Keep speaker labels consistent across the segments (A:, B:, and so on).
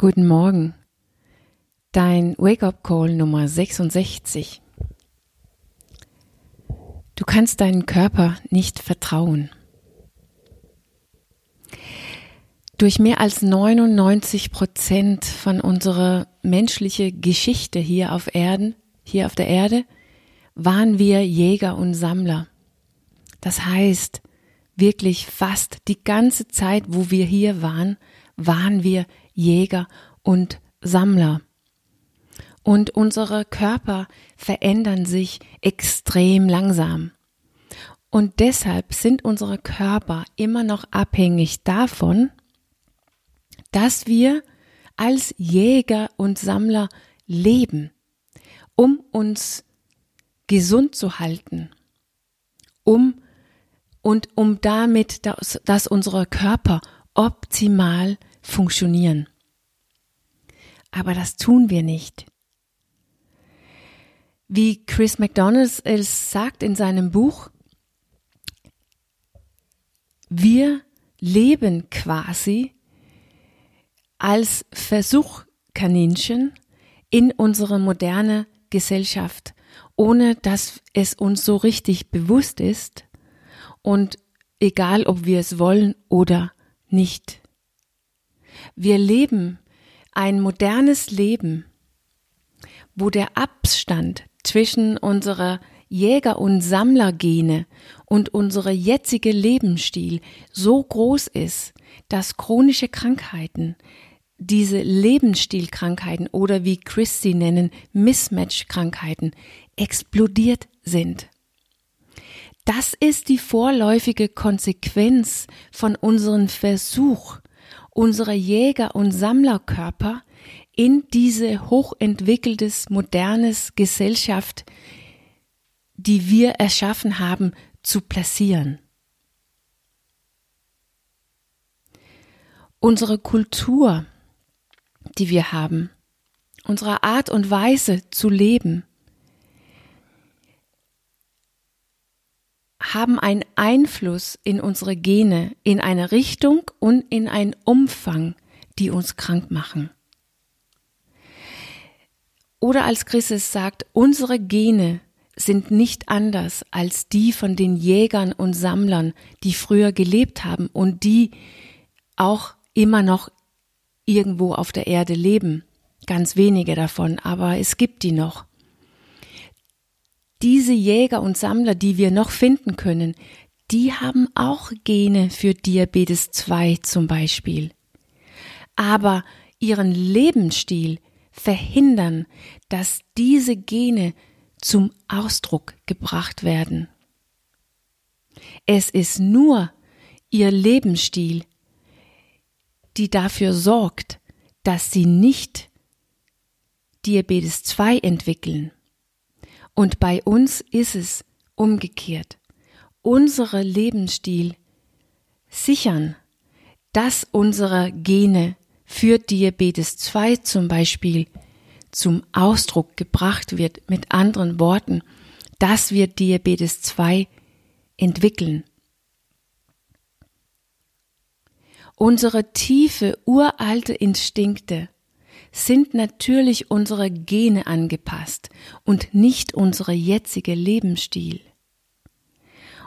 A: Guten Morgen. Dein Wake-up-Call Nummer 66. Du kannst deinen Körper nicht vertrauen. Durch mehr als 99 Prozent von unserer menschlichen Geschichte hier auf Erden, hier auf der Erde, waren wir Jäger und Sammler. Das heißt, wirklich fast die ganze Zeit, wo wir hier waren, waren wir Jäger und Sammler. Und unsere Körper verändern sich extrem langsam. Und deshalb sind unsere Körper immer noch abhängig davon, dass wir als Jäger und Sammler leben, um uns gesund zu halten, um und um damit, dass, dass unsere Körper optimal funktionieren. Aber das tun wir nicht. Wie Chris McDonald es sagt in seinem Buch, wir leben quasi als Versuchkaninchen in unsere moderne Gesellschaft, ohne dass es uns so richtig bewusst ist und egal ob wir es wollen oder nicht. Wir leben ein modernes Leben, wo der Abstand zwischen unserer Jäger- und Sammlergene und unsere jetzige Lebensstil so groß ist, dass chronische Krankheiten, diese Lebensstilkrankheiten oder wie Chris sie nennen, Mismatch-Krankheiten, explodiert sind. Das ist die vorläufige Konsequenz von unserem Versuch, unsere Jäger- und Sammlerkörper in diese hochentwickeltes, modernes Gesellschaft, die wir erschaffen haben, zu platzieren. Unsere Kultur, die wir haben, unsere Art und Weise zu leben, haben einen Einfluss in unsere Gene in eine Richtung und in einen Umfang, die uns krank machen. Oder als Christus sagt, unsere Gene sind nicht anders als die von den Jägern und Sammlern, die früher gelebt haben und die auch immer noch irgendwo auf der Erde leben. Ganz wenige davon, aber es gibt die noch. Diese Jäger und Sammler, die wir noch finden können, die haben auch Gene für Diabetes 2 zum Beispiel. Aber ihren Lebensstil verhindern, dass diese Gene zum Ausdruck gebracht werden. Es ist nur ihr Lebensstil, die dafür sorgt, dass sie nicht Diabetes 2 entwickeln. Und bei uns ist es umgekehrt. Unsere Lebensstil sichern, dass unsere Gene für Diabetes 2 zum Beispiel zum Ausdruck gebracht wird, mit anderen Worten, dass wir Diabetes 2 entwickeln. Unsere tiefe, uralte Instinkte sind natürlich unsere Gene angepasst und nicht unsere jetzige Lebensstil.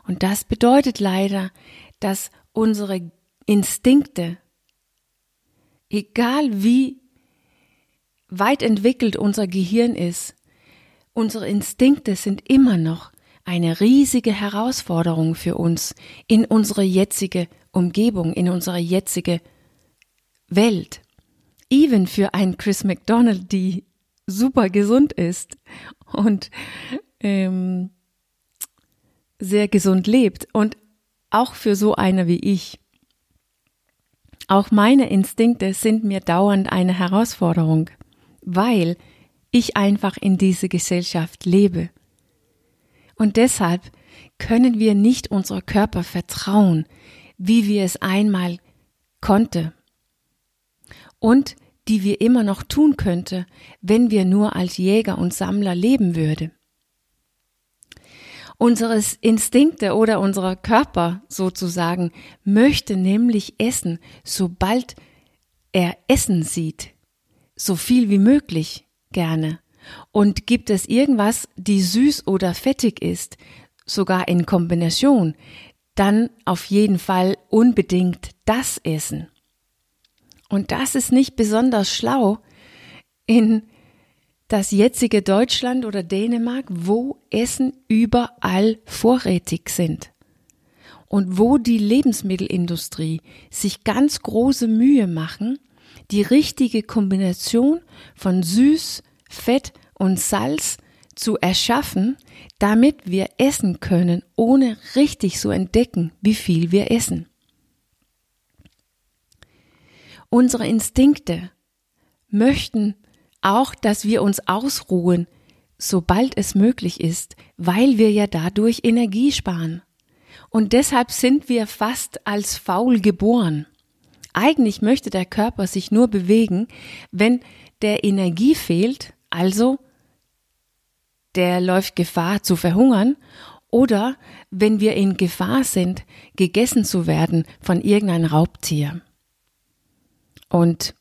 A: Und das bedeutet leider, dass unsere Instinkte, egal wie weit entwickelt unser Gehirn ist, unsere Instinkte sind immer noch eine riesige Herausforderung für uns in unsere jetzige Umgebung, in unsere jetzige Welt. Even für einen Chris McDonald, die super gesund ist und ähm, sehr gesund lebt und auch für so einer wie ich. Auch meine Instinkte sind mir dauernd eine Herausforderung weil ich einfach in diese Gesellschaft lebe. Und deshalb können wir nicht unser Körper vertrauen, wie wir es einmal konnte und die wir immer noch tun könnte, wenn wir nur als Jäger und Sammler leben würde. Unsere Instinkte oder unser Körper sozusagen möchte nämlich essen, sobald er Essen sieht so viel wie möglich gerne. Und gibt es irgendwas, die süß oder fettig ist, sogar in Kombination, dann auf jeden Fall unbedingt das essen. Und das ist nicht besonders schlau in das jetzige Deutschland oder Dänemark, wo Essen überall vorrätig sind und wo die Lebensmittelindustrie sich ganz große Mühe machen, die richtige Kombination von süß, Fett und Salz zu erschaffen, damit wir essen können, ohne richtig zu entdecken, wie viel wir essen. Unsere Instinkte möchten auch, dass wir uns ausruhen, sobald es möglich ist, weil wir ja dadurch Energie sparen. Und deshalb sind wir fast als faul geboren. Eigentlich möchte der Körper sich nur bewegen, wenn der Energie fehlt, also der läuft Gefahr zu verhungern, oder wenn wir in Gefahr sind, gegessen zu werden von irgendeinem Raubtier. Und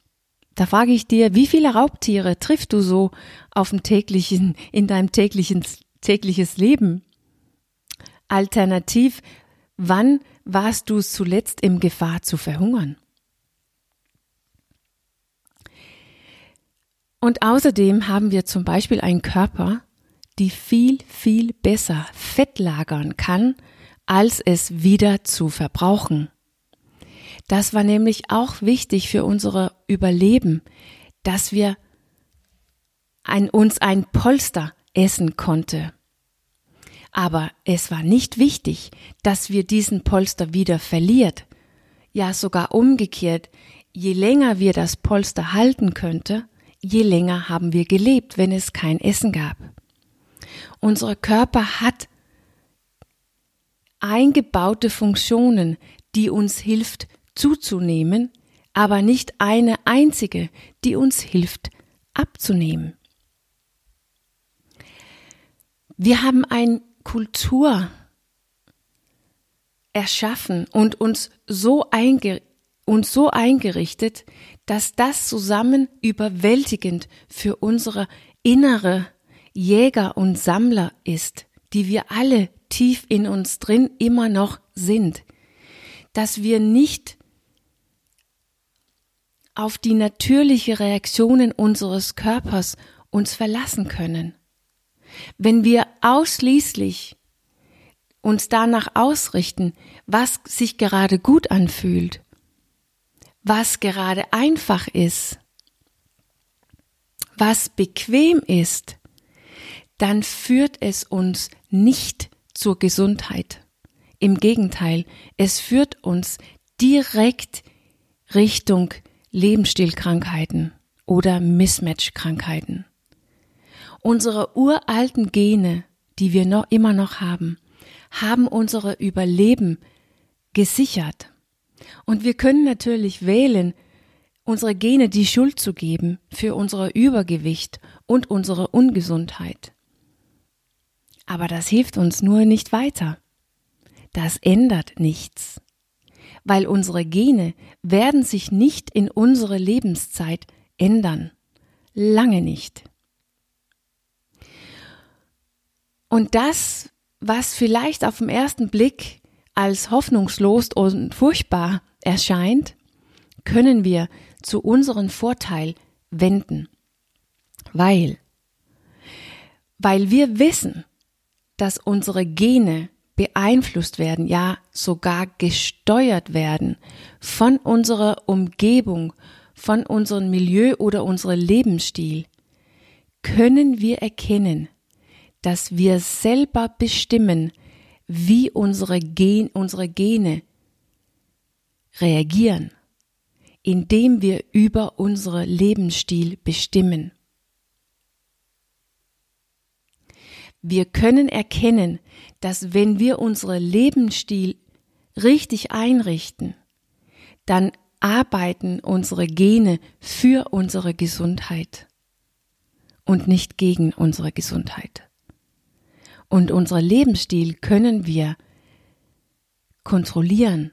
A: da frage ich dir, wie viele Raubtiere triffst du so auf dem täglichen, in deinem täglichen, tägliches Leben? Alternativ, wann warst du zuletzt in Gefahr zu verhungern? Und außerdem haben wir zum Beispiel einen Körper, die viel, viel besser Fett lagern kann, als es wieder zu verbrauchen. Das war nämlich auch wichtig für unser Überleben, dass wir ein, uns ein Polster essen konnte. Aber es war nicht wichtig, dass wir diesen Polster wieder verliert. Ja, sogar umgekehrt, je länger wir das Polster halten könnte, je länger haben wir gelebt, wenn es kein Essen gab. Unser Körper hat eingebaute Funktionen, die uns hilft, zuzunehmen, aber nicht eine einzige, die uns hilft abzunehmen. Wir haben eine Kultur erschaffen und uns so, einge uns so eingerichtet, dass das zusammen überwältigend für unsere innere Jäger und Sammler ist, die wir alle tief in uns drin immer noch sind, dass wir nicht auf die natürliche Reaktionen unseres Körpers uns verlassen können. Wenn wir ausschließlich uns danach ausrichten, was sich gerade gut anfühlt, was gerade einfach ist, was bequem ist, dann führt es uns nicht zur Gesundheit. Im Gegenteil, es führt uns direkt Richtung Lebensstilkrankheiten oder Mismatch-Krankheiten. Unsere uralten Gene, die wir noch immer noch haben, haben unsere Überleben gesichert. Und wir können natürlich wählen, unsere Gene die Schuld zu geben für unsere Übergewicht und unsere Ungesundheit. Aber das hilft uns nur nicht weiter. Das ändert nichts weil unsere Gene werden sich nicht in unsere Lebenszeit ändern. Lange nicht. Und das, was vielleicht auf den ersten Blick als hoffnungslos und furchtbar erscheint, können wir zu unserem Vorteil wenden. Weil, weil wir wissen, dass unsere Gene beeinflusst werden, ja sogar gesteuert werden von unserer Umgebung, von unserem Milieu oder unserem Lebensstil, können wir erkennen, dass wir selber bestimmen, wie unsere, Gen, unsere Gene reagieren, indem wir über unseren Lebensstil bestimmen. Wir können erkennen, dass wenn wir unseren Lebensstil richtig einrichten, dann arbeiten unsere Gene für unsere Gesundheit und nicht gegen unsere Gesundheit. Und unser Lebensstil können wir kontrollieren.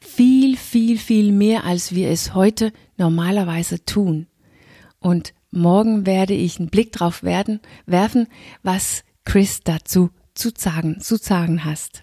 A: Viel, viel, viel mehr, als wir es heute normalerweise tun. Und morgen werde ich einen Blick drauf werden, werfen, was Chris dazu zu sagen, zu sagen hast.